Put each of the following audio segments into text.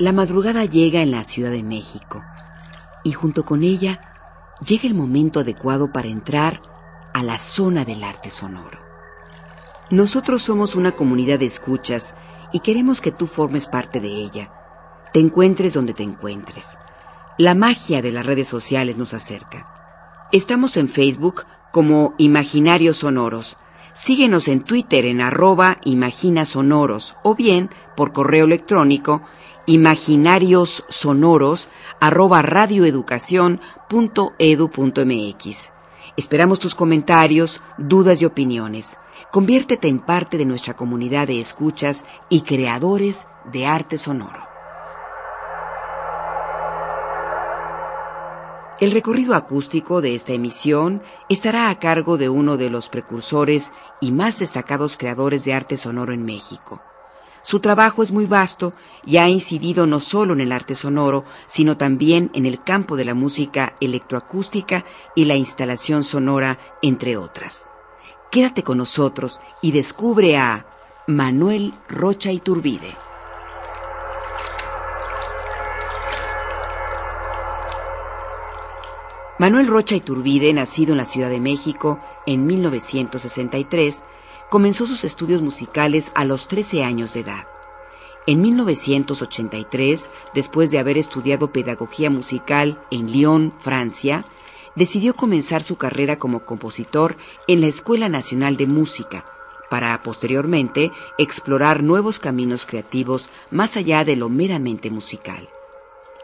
La madrugada llega en la Ciudad de México y junto con ella llega el momento adecuado para entrar a la zona del arte sonoro. Nosotros somos una comunidad de escuchas y queremos que tú formes parte de ella. Te encuentres donde te encuentres. La magia de las redes sociales nos acerca. Estamos en Facebook como Imaginarios Sonoros. Síguenos en Twitter en arroba imaginasonoros o bien por correo electrónico imaginarios sonoros arroba radioeducación.edu.mx. Esperamos tus comentarios, dudas y opiniones. Conviértete en parte de nuestra comunidad de escuchas y creadores de arte sonoro. El recorrido acústico de esta emisión estará a cargo de uno de los precursores y más destacados creadores de arte sonoro en México, su trabajo es muy vasto y ha incidido no solo en el arte sonoro, sino también en el campo de la música electroacústica y la instalación sonora, entre otras. Quédate con nosotros y descubre a Manuel Rocha Iturbide. Manuel Rocha Iturbide, nacido en la Ciudad de México en 1963, comenzó sus estudios musicales a los 13 años de edad. En 1983, después de haber estudiado pedagogía musical en Lyon, Francia, decidió comenzar su carrera como compositor en la Escuela Nacional de Música, para posteriormente explorar nuevos caminos creativos más allá de lo meramente musical.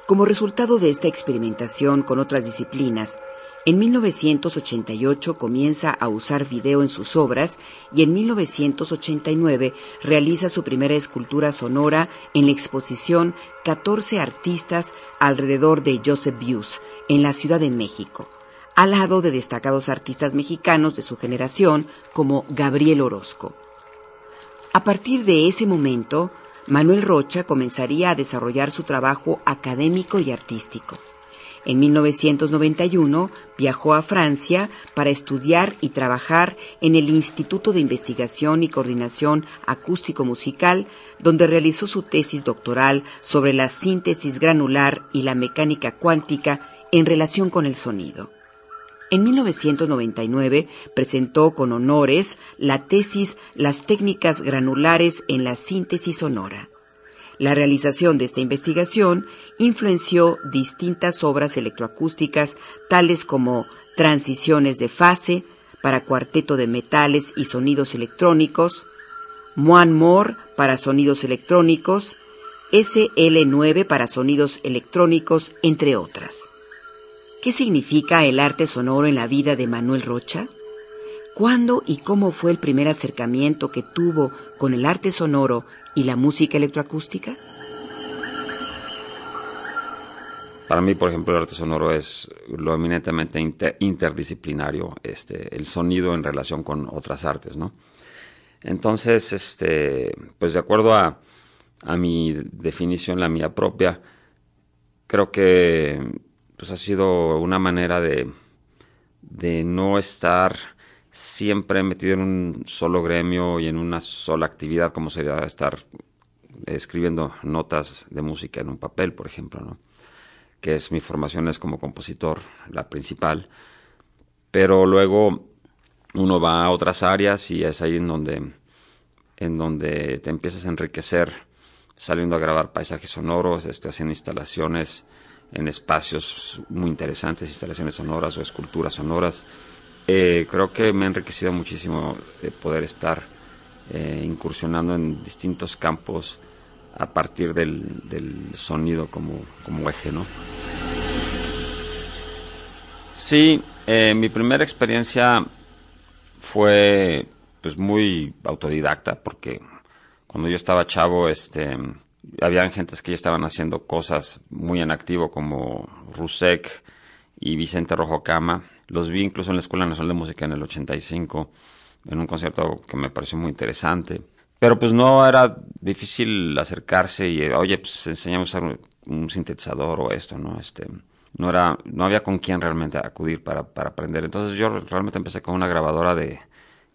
Como resultado de esta experimentación con otras disciplinas, en 1988 comienza a usar video en sus obras y en 1989 realiza su primera escultura sonora en la exposición 14 artistas alrededor de Joseph Beuys en la Ciudad de México, al lado de destacados artistas mexicanos de su generación como Gabriel Orozco. A partir de ese momento, Manuel Rocha comenzaría a desarrollar su trabajo académico y artístico. En 1991 viajó a Francia para estudiar y trabajar en el Instituto de Investigación y Coordinación Acústico-Musical, donde realizó su tesis doctoral sobre la síntesis granular y la mecánica cuántica en relación con el sonido. En 1999 presentó con honores la tesis Las técnicas granulares en la síntesis sonora. La realización de esta investigación influenció distintas obras electroacústicas tales como Transiciones de fase para cuarteto de metales y sonidos electrónicos, Moan More para sonidos electrónicos, SL9 para sonidos electrónicos, entre otras. ¿Qué significa el arte sonoro en la vida de Manuel Rocha? ¿Cuándo y cómo fue el primer acercamiento que tuvo con el arte sonoro y la música electroacústica? Para mí, por ejemplo, el arte sonoro es lo eminentemente interdisciplinario, este, el sonido en relación con otras artes, ¿no? Entonces, este, pues de acuerdo a, a mi definición, la mía propia, creo que pues ha sido una manera de, de no estar siempre metido en un solo gremio y en una sola actividad, como sería estar escribiendo notas de música en un papel, por ejemplo, ¿no? que es mi formación es como compositor, la principal. Pero luego uno va a otras áreas y es ahí en donde, en donde te empiezas a enriquecer saliendo a grabar paisajes sonoros, este, haciendo instalaciones en espacios muy interesantes, instalaciones sonoras o esculturas sonoras eh, creo que me ha enriquecido muchísimo de poder estar eh, incursionando en distintos campos a partir del, sonido como, como eje, ¿no? Sí, eh, mi primera experiencia fue pues muy autodidacta porque cuando yo estaba chavo, este, habían gentes que ya estaban haciendo cosas muy en activo como Rusek y Vicente Rojo Cama. Los vi incluso en la Escuela Nacional de Música en el 85, en un concierto que me pareció muy interesante. Pero pues no era difícil acercarse y, oye, pues enseñamos a usar un sintetizador o esto, ¿no? Este, no era, no había con quién realmente acudir para, para aprender. Entonces yo realmente empecé con una grabadora de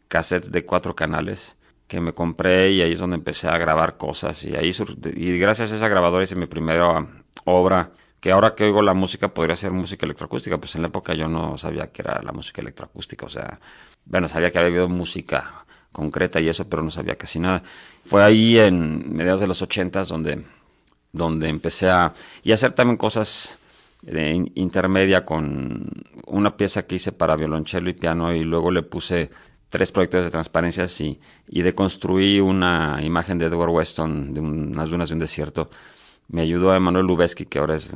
cassettes de cuatro canales que me compré y ahí es donde empecé a grabar cosas y ahí y gracias a esa grabadora hice mi primera obra que ahora que oigo la música podría ser música electroacústica, pues en la época yo no sabía que era la música electroacústica, o sea, bueno, sabía que había habido música concreta y eso, pero no sabía casi nada. Fue ahí en mediados de los ochentas donde, donde empecé a, y hacer también cosas de intermedia con una pieza que hice para violonchelo y piano y luego le puse tres proyectos de transparencias y, y deconstruí una imagen de Edward Weston de unas dunas de un desierto. Me ayudó a Emanuel Lubezki, que ahora es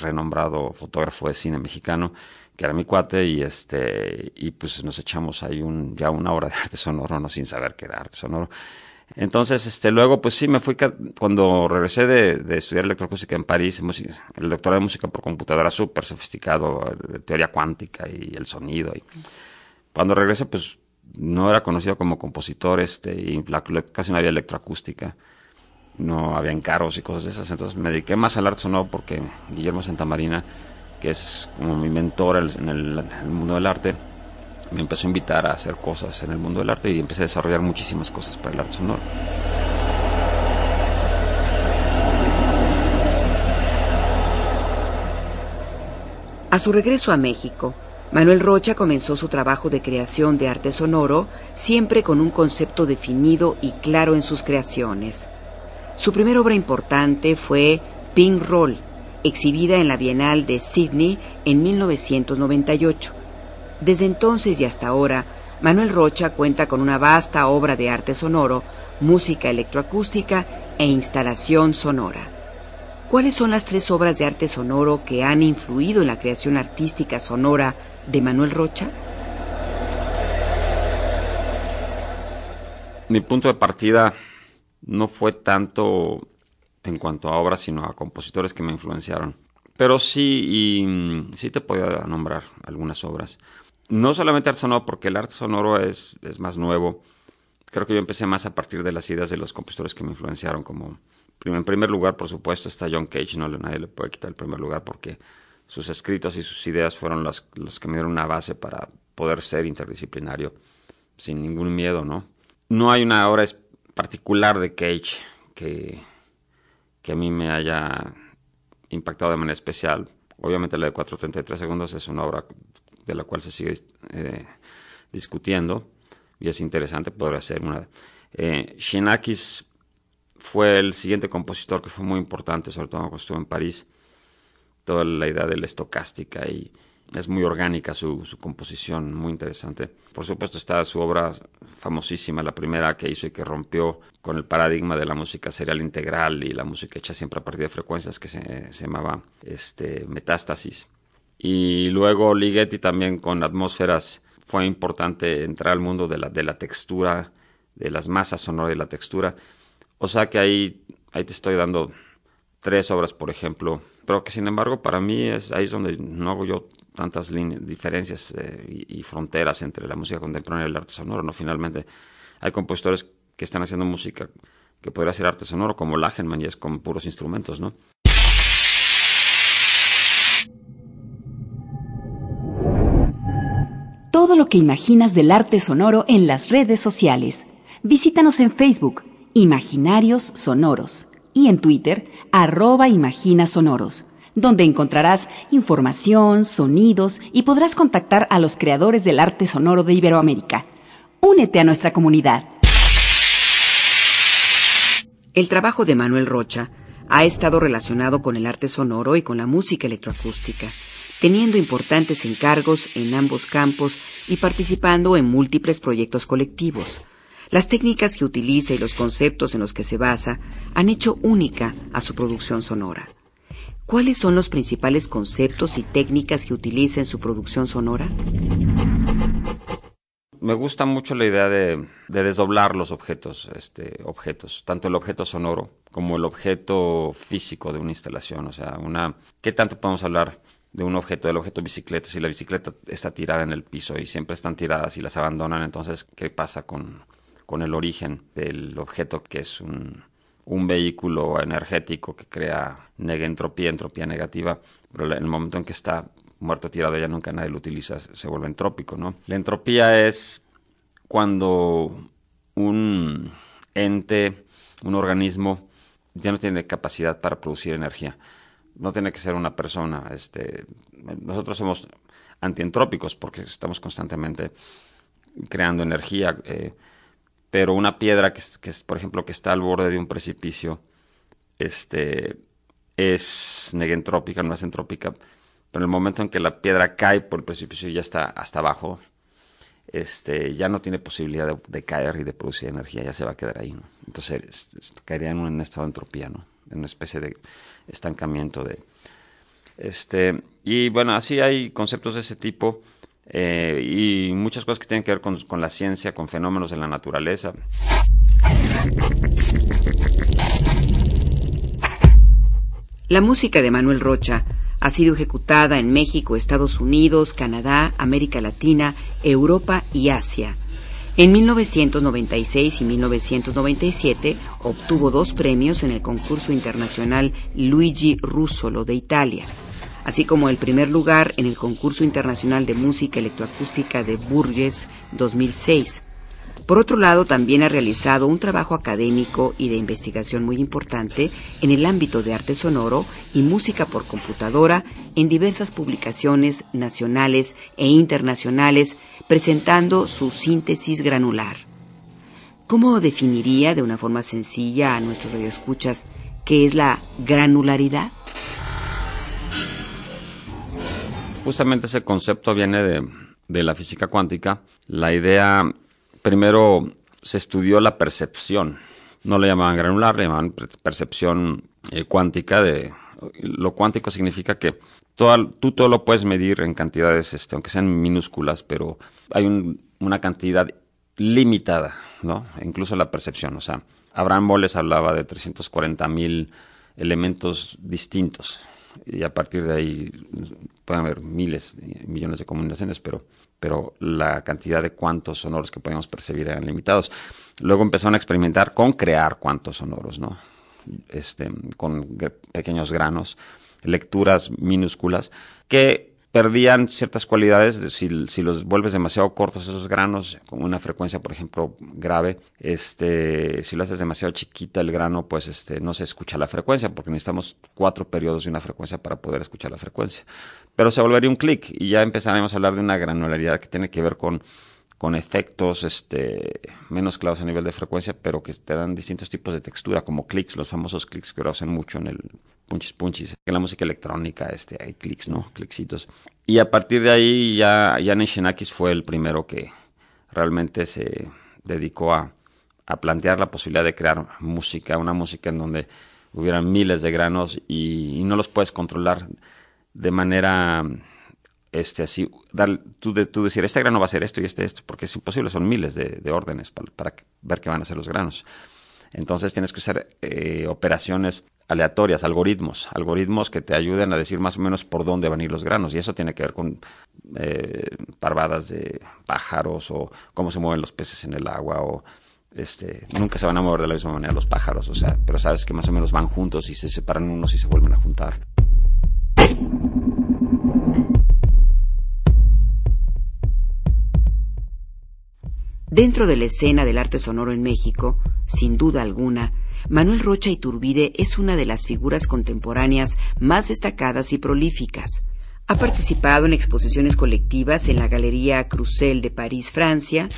renombrado fotógrafo de cine mexicano, que era mi cuate, y este, y pues nos echamos ahí un, ya una hora de arte sonoro, no sin saber que era arte sonoro. Entonces, este, luego, pues sí, me fui, cuando regresé de, de estudiar electroacústica en París, el doctorado de música por computadora súper sofisticado, teoría cuántica y el sonido. Y, cuando regresé, pues no era conocido como compositor, este, y casi no había electroacústica, no había encargos y cosas de esas, entonces me dediqué más al arte sonoro porque Guillermo Santamarina, que es como mi mentor en el, mundo del arte, me empezó a invitar a hacer cosas en el mundo del arte y empecé a desarrollar muchísimas cosas para el arte sonoro. A su regreso a México, Manuel Rocha comenzó su trabajo de creación de arte sonoro siempre con un concepto definido y claro en sus creaciones. Su primera obra importante fue Pink Roll, exhibida en la Bienal de Sydney en 1998. Desde entonces y hasta ahora, Manuel Rocha cuenta con una vasta obra de arte sonoro, música electroacústica e instalación sonora. ¿Cuáles son las tres obras de arte sonoro que han influido en la creación artística sonora de Manuel Rocha? Mi punto de partida no fue tanto en cuanto a obras, sino a compositores que me influenciaron. Pero sí, y, mm, sí te podía nombrar algunas obras. No solamente arte sonoro, porque el arte sonoro es, es más nuevo. Creo que yo empecé más a partir de las ideas de los compositores que me influenciaron, como en primer lugar, por supuesto, está John Cage, no nadie le puede quitar el primer lugar porque sus escritos y sus ideas fueron las, que me dieron una base para poder ser interdisciplinario sin ningún miedo, ¿no? No hay una obra particular de Cage que, que a mí me haya impactado de manera especial. Obviamente la de 433 segundos es una obra de la cual se sigue eh, discutiendo y es interesante, podría ser una... Eh, Shinakis fue el siguiente compositor que fue muy importante, sobre todo cuando estuvo en París toda la idea de la estocástica y es muy orgánica su, su, composición, muy interesante. Por supuesto está su obra famosísima, la primera que hizo y que rompió con el paradigma de la música serial integral y la música hecha siempre a partir de frecuencias que se, se llamaba este, Metástasis. Y luego Ligeti también con atmósferas fue importante entrar al mundo de la, de la textura, de las masas sonoras de la textura. O sea que ahí, ahí te estoy dando tres obras, por ejemplo, pero que sin embargo para mí es ahí es donde no hago yo tantas diferencias eh, y, fronteras entre la música contemporánea y el arte sonoro, ¿no? Finalmente hay compositores que están haciendo música que podría ser arte sonoro, como Lachenmann, y es con puros instrumentos, ¿no? Todo lo que imaginas del arte sonoro en las redes sociales. Visítanos en Facebook, Imaginarios Sonoros y en Twitter, arroba Imagina Sonoros, donde encontrarás información, sonidos y podrás contactar a los creadores del arte sonoro de Iberoamérica. Únete a nuestra comunidad. El trabajo de Manuel Rocha ha estado relacionado con el arte sonoro y con la música electroacústica, teniendo importantes encargos en ambos campos y participando en múltiples proyectos colectivos. Las técnicas que utiliza y los conceptos en los que se basa han hecho única a su producción sonora. ¿Cuáles son los principales conceptos y técnicas que utiliza en su producción sonora? Me gusta mucho la idea de, desdoblar los objetos, este, objetos, tanto el objeto sonoro como el objeto físico de una instalación. O sea, una, ¿qué tanto podemos hablar de un objeto, del objeto bicicleta, si la bicicleta está tirada en el piso y siempre están tiradas y las abandonan, entonces, ¿qué pasa con, con el origen del objeto que es un, un vehículo energético que crea negentropía, entropía negativa, pero en el momento en que está muerto tirado ya nunca nadie lo utiliza, se vuelve entrópico, ¿no? La entropía es cuando un ente, un organismo, ya no tiene capacidad para producir energía. No tiene que ser una persona. Este, nosotros somos antientrópicos porque estamos constantemente creando energía. Eh, pero una piedra que, que, por ejemplo, que está al borde de un precipicio, este, es negentrópica, no es entrópica, pero en el momento en que la piedra cae por el precipicio y ya está hasta abajo, este, ya no tiene posibilidad de, caer y de producir energía, ya se va a quedar ahí. Entonces caería en un estado de entropía, ¿no? En una especie de estancamiento de... Este, y bueno, así hay conceptos de ese tipo eh, y muchas cosas que tienen que ver con, con la ciencia, con fenómenos de la naturaleza. La música de Manuel Rocha ha sido ejecutada en México, Estados Unidos, Canadá, América Latina, Europa y Asia. En 1996 y 1997 obtuvo dos premios en el concurso internacional Luigi Russolo de Italia, así como el primer lugar en el concurso internacional de música electroacústica de Burgess 2006. Por otro lado, también ha realizado un trabajo académico y de investigación muy importante en el ámbito de arte sonoro y música por computadora en diversas publicaciones nacionales e internacionales, presentando su síntesis granular. ¿Cómo definiría de una forma sencilla a nuestros radioescuchas qué es la granularidad? Justamente ese concepto viene de, de la física cuántica. La idea primero se estudió la percepción. No le llamaban granular, le llamaban percepción eh, cuántica. De, lo cuántico significa que tú todo lo puedes medir en cantidades, este, aunque sean minúsculas, pero hay una cantidad limitada, ¿no? Incluso la percepción. O sea, Abraham Moles hablaba de 340 mil elementos distintos y a partir de ahí pueden haber miles, millones de combinaciones, pero, pero la cantidad de cuantos sonoros que podemos percibir eran limitados. Luego empezaron a experimentar con crear cuantos sonoros, ¿no? Este, con pequeños granos, lecturas minúsculas, que perdían ciertas cualidades si, los vuelves demasiado cortos esos granos con una frecuencia por ejemplo grave este si lo haces demasiado chiquita el grano pues este no se escucha la frecuencia porque necesitamos cuatro periodos de una frecuencia para poder escuchar la frecuencia. Pero se volvería un clic y ya empezaremos a hablar de una granularidad que tiene que ver con efectos este, menos claros a nivel de frecuencia, pero que te dan distintos tipos de textura, como clics, los famosos clics que lo hacen mucho en el punchis punchis. En la música electrónica este, hay clics, ¿no? Clicksitos. Y a partir de ahí ya Jan Shenakis fue el primero que realmente se dedicó a, a plantear la posibilidad de crear música, una música en donde hubieran miles de granos y, no los puedes controlar de manera este, así, dar, tú, de, tú, decir, este grano va a ser esto y este esto, porque es imposible, son miles de, órdenes para, ver qué van a ser los granos. Entonces tienes que usar eh, operaciones aleatorias, algoritmos, algoritmos que te ayuden a decir más o menos por dónde van a ir los granos. Y eso tiene que ver con eh, parvadas de pájaros o cómo se mueven los peces en el agua o este, nunca se van a mover de la misma manera los pájaros, o sea, pero sabes que más o menos van juntos y se separan unos y se vuelven a juntar. Dentro de la escena del arte sonoro en México, sin duda alguna, Manuel Rocha Iturbide es una de las figuras contemporáneas más destacadas y prolíficas. Ha participado en exposiciones colectivas en la Galería Crucel de París, Francia,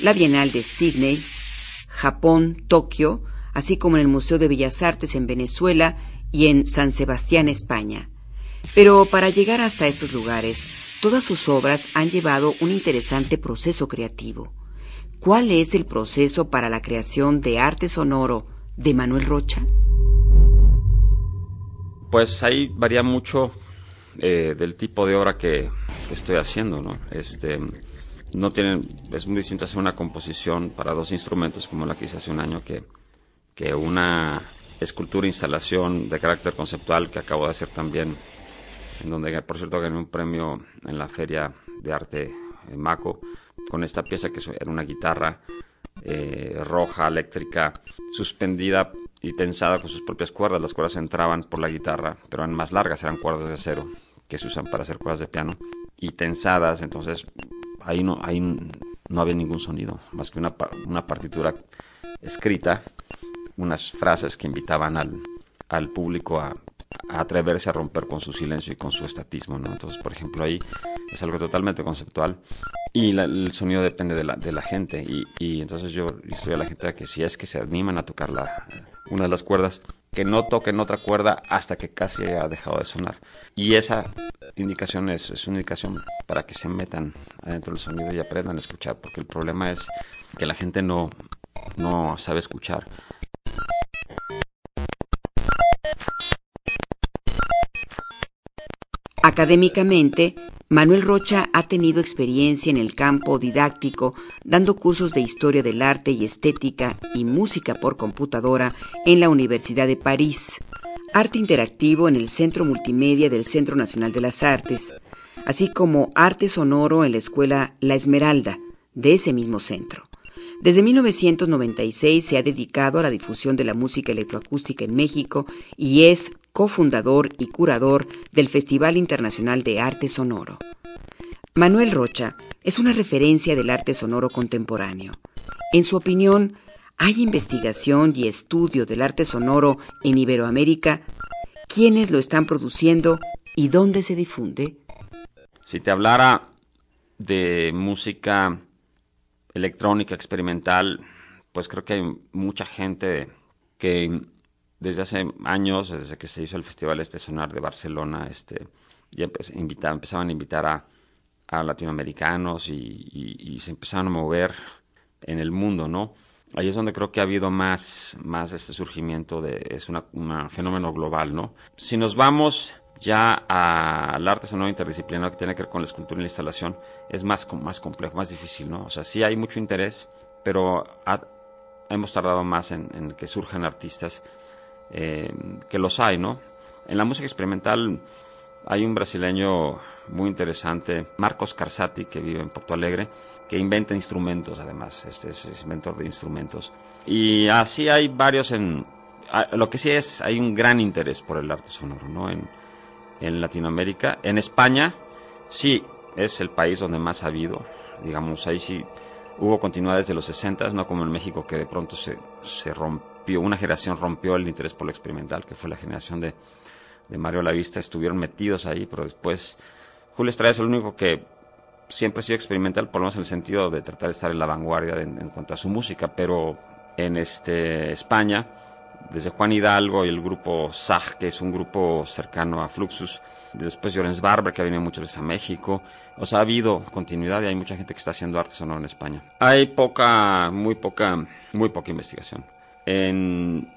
la Bienal de Sydney, Japón, Tokio, así como en el Museo de Bellas Artes en Venezuela y en San Sebastián, España. Pero para llegar hasta estos lugares, todas sus obras han llevado un interesante proceso creativo. ¿Cuál es el proceso para la creación de arte sonoro de Manuel Rocha? Pues ahí varía mucho eh, del tipo de obra que, estoy haciendo, ¿no? Este, no tienen, es muy distinto hacer una composición para dos instrumentos como la que hice hace un año que, que una escultura instalación de carácter conceptual que acabo de hacer también, en donde por cierto gané un premio en la Feria de Arte en Maco, con esta pieza que era una guitarra eh, roja, eléctrica, suspendida y tensada con sus propias cuerdas. Las cuerdas entraban por la guitarra, pero eran más largas, eran cuerdas de acero que se usan para hacer cuerdas de piano y tensadas, entonces ahí no, no había ningún sonido, más que una, una partitura escrita, unas frases que invitaban al, al público a, atreverse a romper con su silencio y con su estatismo, ¿no? Entonces, por ejemplo, ahí es algo totalmente conceptual y el sonido depende de la, de la gente y, y entonces yo estoy a la gente a que si es que se animan a tocar la, una de las cuerdas, que no toquen otra cuerda hasta que casi ha dejado de sonar. Y esa indicación es, es una indicación para que se metan adentro del sonido y aprendan a escuchar, porque el problema es que la gente no, no sabe escuchar. Académicamente, Manuel Rocha ha tenido experiencia en el campo didáctico, dando cursos de historia del arte y estética y música por computadora en la Universidad de París, arte interactivo en el Centro Multimedia del Centro Nacional de las Artes, así como arte sonoro en la Escuela La Esmeralda, de ese mismo centro. Desde 1996 se ha dedicado a la difusión de la música electroacústica en México y es cofundador y curador del Festival Internacional de Arte Sonoro. Manuel Rocha es una referencia del arte sonoro contemporáneo. En su opinión, ¿hay investigación y estudio del arte sonoro en Iberoamérica? ¿Quiénes lo están produciendo y dónde se difunde? Si te hablara de música electrónica experimental, pues creo que hay mucha gente que desde hace años, desde que se hizo el Festival Este Sonar de Barcelona, este, ya empezaban a invitar a, latinoamericanos y, se empezaron a mover en el mundo, ¿no? Ahí es donde creo que ha habido más, más este surgimiento de, es un fenómeno global, ¿no? Si nos vamos ya al arte sonoro interdisciplinario que tiene que ver con la escultura y la instalación, es más, más complejo, más difícil, ¿no? O sea, sí hay mucho interés, pero hemos tardado más en, en que surjan artistas eh, que los hay, ¿no? En la música experimental hay un brasileño muy interesante, Marcos Carsati, que vive en Porto Alegre, que inventa instrumentos, además, este es, inventor de instrumentos. Y así hay varios en... Lo que sí es, hay un gran interés por el arte sonoro, ¿no? En, en Latinoamérica. En España, sí, es el país donde más ha habido. Digamos, ahí sí hubo continuidad desde los 60, no como en México, que de pronto se, se una generación rompió el interés por lo experimental, que fue la generación de, de Mario Lavista, estuvieron metidos ahí, pero después Julio Estrada es el único que siempre ha sido experimental, por lo menos en el sentido de tratar de estar en la vanguardia en, cuanto a su música, pero en este España, desde Juan Hidalgo y el grupo SAG, que es un grupo cercano a Fluxus, después Llorens Barber, que ha venido muchas veces a México, o sea, ha habido continuidad y hay mucha gente que está haciendo arte sonoro en España. Hay poca, muy poca, muy poca investigación. En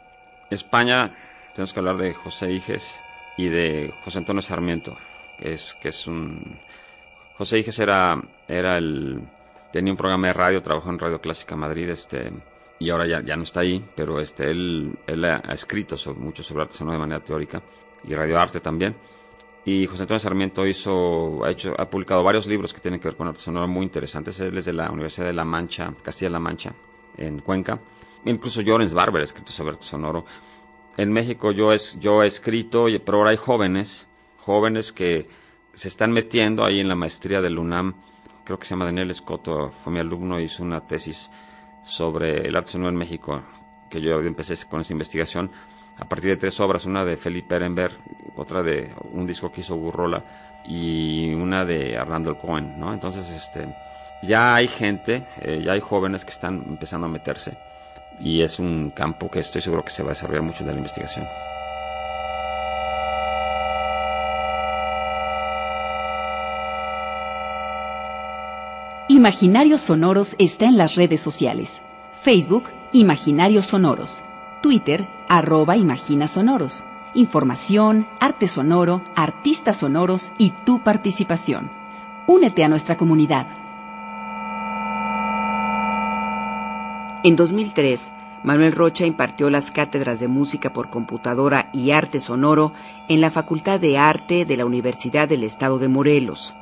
España tenemos que hablar de José Iges y de José Antonio Sarmiento, que es, que es un... José Iges era, era el... tenía un programa de radio, trabajó en Radio Clásica Madrid, este y ahora ya, ya no está ahí, pero este, él, él ha, escrito sobre, mucho sobre arte sonoro de manera teórica y radioarte también. Y José Antonio Sarmiento hizo, ha, hecho, ha publicado varios libros que tienen que ver con arte sonoro muy interesantes. Él es de la Universidad de La Mancha, Castilla-La Mancha, en Cuenca. Incluso Jorens Barber ha escrito sobre arte sonoro. En México yo, es, yo he escrito, pero ahora hay jóvenes, jóvenes que se están metiendo ahí en la maestría del UNAM. Creo que se llama Daniel Escoto, fue mi alumno, hizo una tesis sobre el arte sonoro en México, que yo empecé con esa investigación a partir de tres obras, una de Felipe Ehrenberg, otra de un disco que hizo Gurrola y una de Arnaldo Cohen, ¿no? Entonces, este, ya hay gente, eh, ya hay jóvenes que están empezando a meterse y es un campo que estoy seguro que se va a desarrollar mucho de la investigación. Imaginarios Sonoros está en las redes sociales. Facebook, Imaginarios Sonoros. Twitter, arroba Imagina Sonoros. información, arte sonoro, artistas sonoros y tu participación. Únete a nuestra comunidad. En 2003, Manuel Rocha impartió las cátedras de música por computadora y arte sonoro en la Facultad de Arte de la Universidad del Estado de Morelos.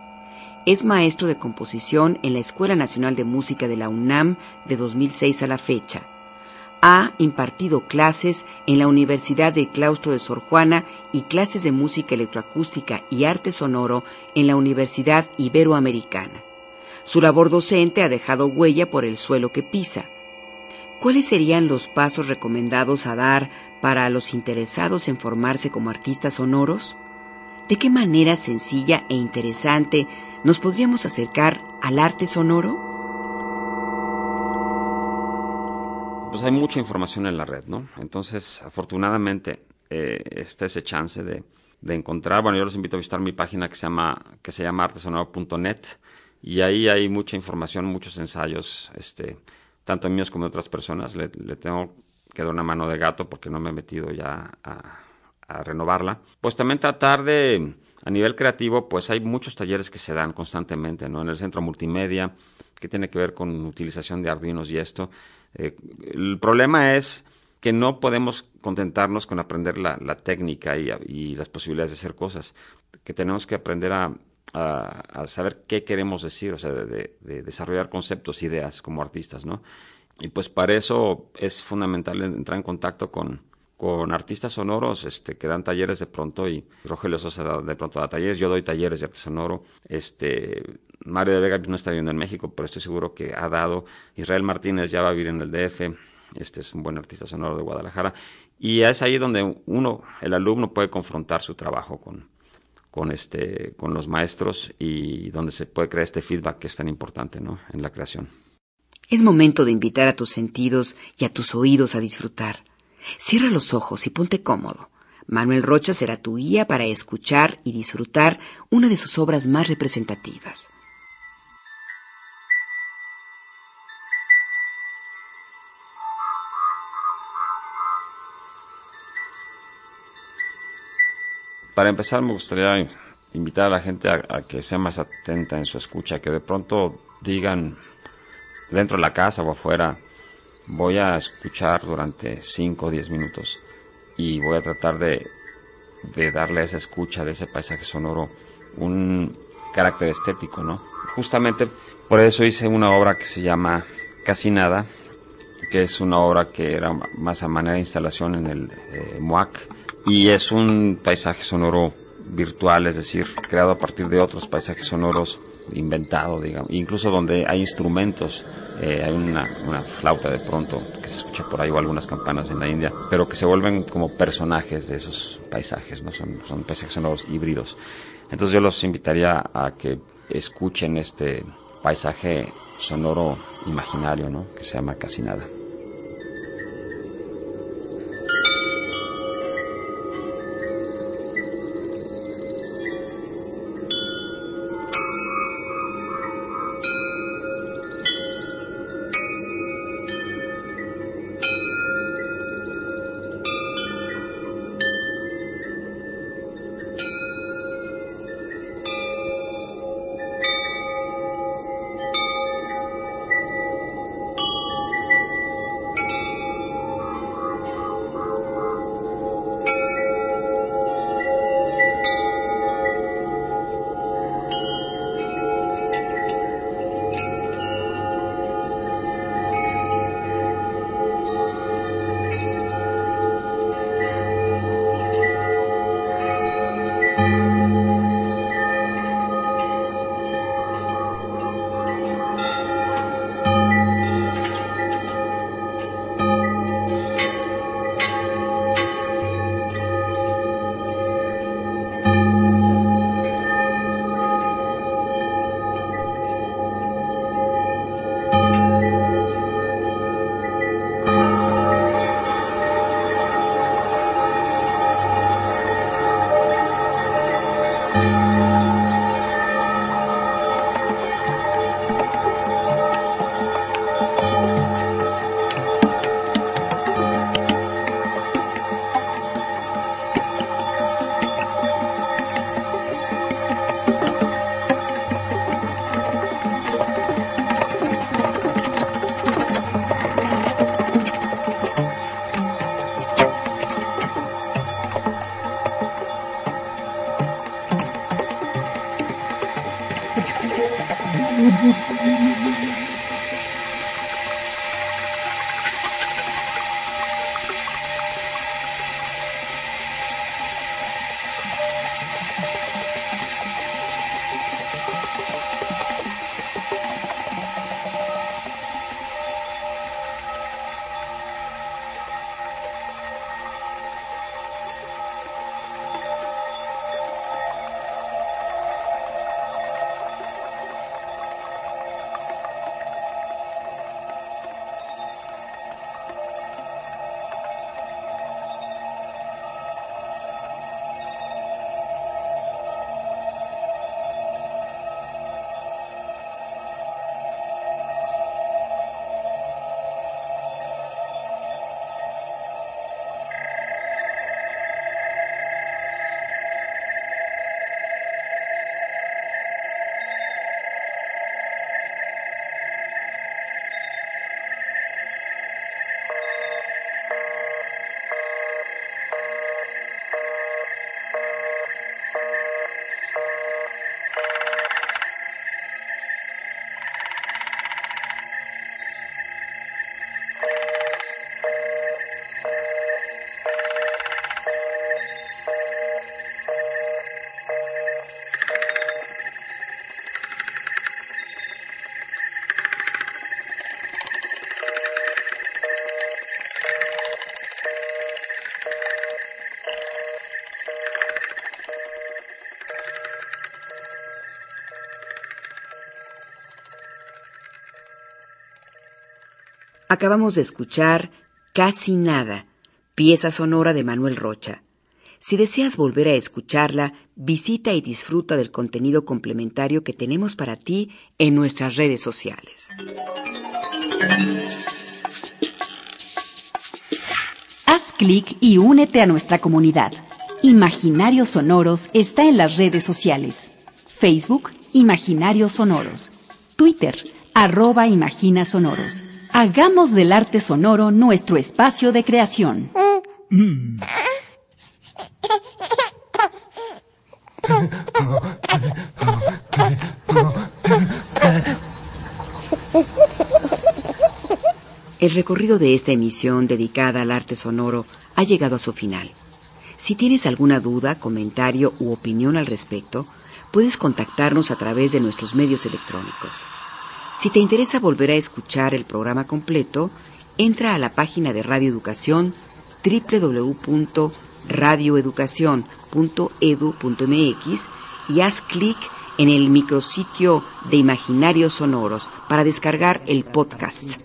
Es maestro de composición en la Escuela Nacional de Música de la UNAM de 2006 a la fecha. Ha impartido clases en la Universidad de Claustro de Sor Juana y clases de música electroacústica y arte sonoro en la Universidad Iberoamericana. Su labor docente ha dejado huella por el suelo que pisa. ¿Cuáles serían los pasos recomendados a dar para los interesados en formarse como artistas sonoros? ¿De qué manera sencilla e interesante ¿Nos podríamos acercar al arte sonoro? Pues hay mucha información en la red, ¿no? Entonces, afortunadamente, eh, está ese chance de, encontrar. Bueno, yo los invito a visitar mi página que se llama, que se llama artesonoro.net y ahí hay mucha información, muchos ensayos, este, tanto míos como de otras personas. Le, tengo que dar una mano de gato porque no me he metido ya a renovarla. Pues también tratar de a nivel creativo, pues hay muchos talleres que se dan constantemente, ¿no? En el centro multimedia, que tiene que ver con utilización de Arduinos y esto. Eh, el problema es que no podemos contentarnos con aprender la, técnica y, las posibilidades de hacer cosas, que tenemos que aprender a, saber qué queremos decir, o sea, de, desarrollar conceptos, ideas como artistas, ¿no? Y pues para eso es fundamental entrar en contacto con, con artistas sonoros este, que dan talleres de pronto y Rogelio Sosa de pronto da talleres, yo doy talleres de arte sonoro, este, Mario de Vega no está viviendo en México, pero estoy seguro que ha dado, Israel Martínez ya va a vivir en el DF, este es un buen artista sonoro de Guadalajara, y es ahí donde uno, el alumno, puede confrontar su trabajo con, con, este, con los maestros y donde se puede crear este feedback que es tan importante ¿no? en la creación. Es momento de invitar a tus sentidos y a tus oídos a disfrutar. Cierra los ojos y ponte cómodo. Manuel Rocha será tu guía para escuchar y disfrutar una de sus obras más representativas. Para empezar, me gustaría invitar a la gente a, que sea más atenta en su escucha, que de pronto digan dentro de la casa o afuera, voy a escuchar durante 5 o 10 minutos y voy a tratar de, darle a esa escucha de ese paisaje sonoro un carácter estético, ¿no? Justamente por eso hice una obra que se llama Casi Nada, que es una obra que era más a manera de instalación en el eh, MOAC y es un paisaje sonoro virtual, es decir, creado a partir de otros paisajes sonoros inventado, digamos, incluso donde hay instrumentos eh, hay una, una, flauta de pronto que se escucha por ahí o algunas campanas en la India, pero que se vuelven como personajes de esos paisajes, ¿no? Son, son paisajes sonoros híbridos. Entonces yo los invitaría a que escuchen este paisaje sonoro imaginario, ¿no? Que se llama Casi Nada. Редактор субтитров А.Семкин Корректор А.Егорова Acabamos de escuchar Casi Nada, pieza sonora de Manuel Rocha. Si deseas volver a escucharla, visita y disfruta del contenido complementario que tenemos para ti en nuestras redes sociales. Haz clic y únete a nuestra comunidad. Imaginarios Sonoros está en las redes sociales. Facebook, Imaginarios Sonoros. Twitter, arroba Imagina Sonoros. Hagamos del arte sonoro nuestro espacio de creación. El recorrido de esta emisión dedicada al arte sonoro ha llegado a su final. Si tienes alguna duda, comentario u opinión al respecto, puedes contactarnos a través de nuestros medios electrónicos. Si te interesa volver a escuchar el programa completo, entra a la página de Radio Educación www.radioeducacion.edu.mx y haz clic en el micrositio de Imaginarios Sonoros para descargar el podcast.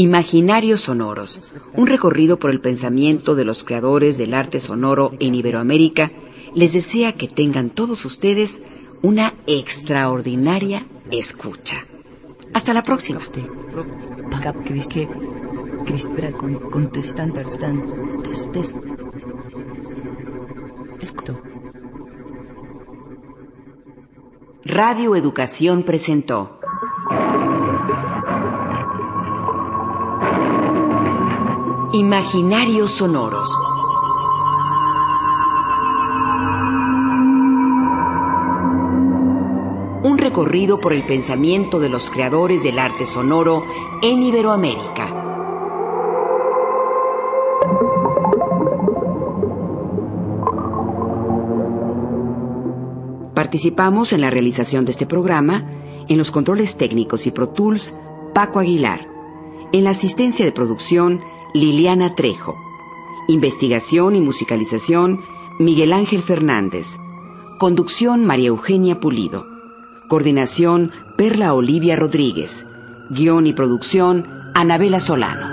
Imaginarios Sonoros, un recorrido por el pensamiento de los creadores del arte sonoro en Iberoamérica, les desea que tengan todos ustedes una extraordinaria escucha. Hasta la próxima. Radio Educación presentó Imaginarios sonoros. Un recorrido por el pensamiento de los creadores del arte sonoro en Iberoamérica. Participamos en la realización de este programa en los controles técnicos y Pro Tools Paco Aguilar, en la asistencia de producción Liliana Trejo. Investigación y musicalización, Miguel Ángel Fernández. Conducción, María Eugenia Pulido. Coordinación, Perla Olivia Rodríguez. Guión y producción, Anabela Solano.